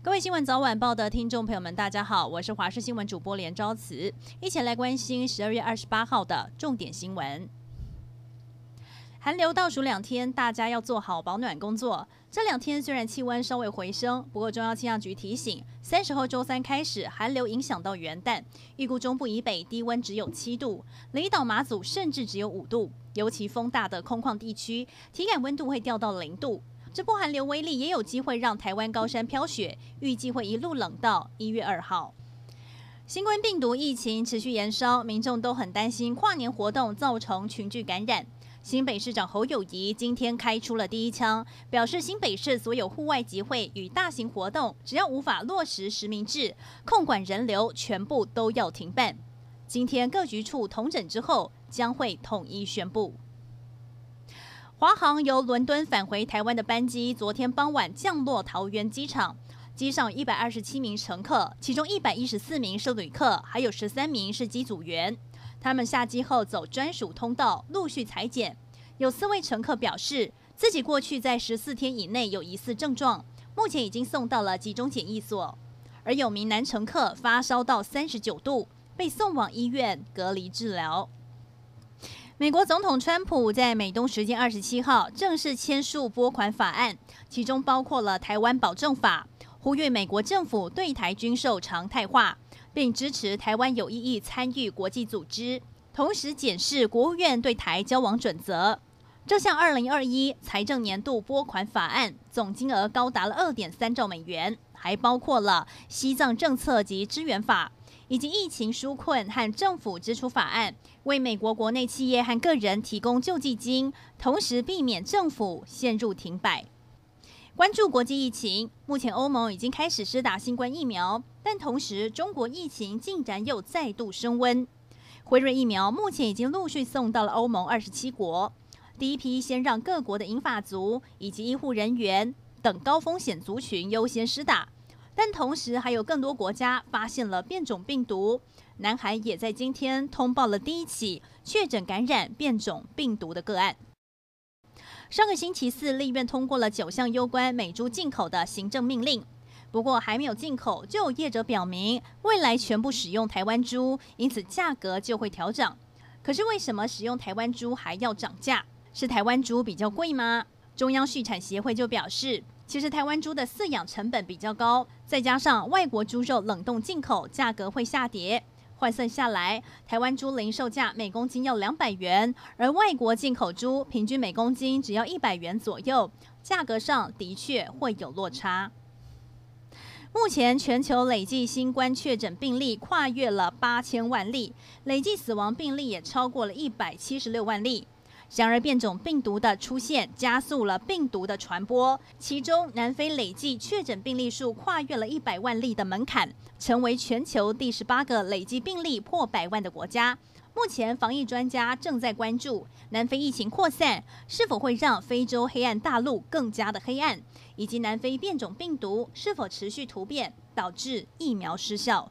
各位新闻早晚报的听众朋友们，大家好，我是华视新闻主播连昭慈，一起来关心十二月二十八号的重点新闻。寒流倒数两天，大家要做好保暖工作。这两天虽然气温稍微回升，不过中央气象局提醒，三十号周三开始寒流影响到元旦，预估中部以北低温只有七度，离岛马祖甚至只有五度，尤其风大的空旷地区，体感温度会掉到零度。这波寒流威力也有机会让台湾高山飘雪，预计会一路冷到一月二号。新冠病毒疫情持续延烧，民众都很担心跨年活动造成群聚感染。新北市长侯友谊今天开出了第一枪，表示新北市所有户外集会与大型活动，只要无法落实实名制，控管人流，全部都要停办。今天各局处统整之后，将会统一宣布。华航由伦敦返回台湾的班机，昨天傍晚降落桃园机场，机上一百二十七名乘客，其中一百一十四名是旅客，还有十三名是机组员。他们下机后走专属通道，陆续采检。有四位乘客表示，自己过去在十四天以内有疑似症状，目前已经送到了集中检疫所。而有名男乘客发烧到三十九度，被送往医院隔离治疗。美国总统川普在美东时间二十七号正式签署拨款法案，其中包括了台湾保证法，呼吁美国政府对台军售常态化。并支持台湾有意义参与国际组织，同时检视国务院对台交往准则。这项二零二一财政年度拨款法案总金额高达了二点三兆美元，还包括了西藏政策及支援法，以及疫情纾困和政府支出法案，为美国国内企业和个人提供救济金，同时避免政府陷入停摆。关注国际疫情，目前欧盟已经开始施打新冠疫苗，但同时中国疫情竟然又再度升温。辉瑞疫苗目前已经陆续送到了欧盟二十七国，第一批先让各国的英法族以及医护人员等高风险族群优先施打，但同时还有更多国家发现了变种病毒。南韩也在今天通报了第一起确诊感染变种病毒的个案。上个星期四，立院通过了九项攸关美猪进口的行政命令。不过，还没有进口，就有业者表明未来全部使用台湾猪，因此价格就会调涨。可是，为什么使用台湾猪还要涨价？是台湾猪比较贵吗？中央畜产协会就表示，其实台湾猪的饲养成本比较高，再加上外国猪肉冷冻进口，价格会下跌。换算下来，台湾猪零售价每公斤要两百元，而外国进口猪平均每公斤只要一百元左右，价格上的确会有落差。目前全球累计新冠确诊病例跨越了八千万例，累计死亡病例也超过了一百七十六万例。然而，变种病毒的出现加速了病毒的传播。其中，南非累计确诊病例数跨越了一百万例的门槛，成为全球第十八个累计病例破百万的国家。目前，防疫专家正在关注南非疫情扩散是否会让非洲黑暗大陆更加的黑暗，以及南非变种病毒是否持续突变，导致疫苗失效。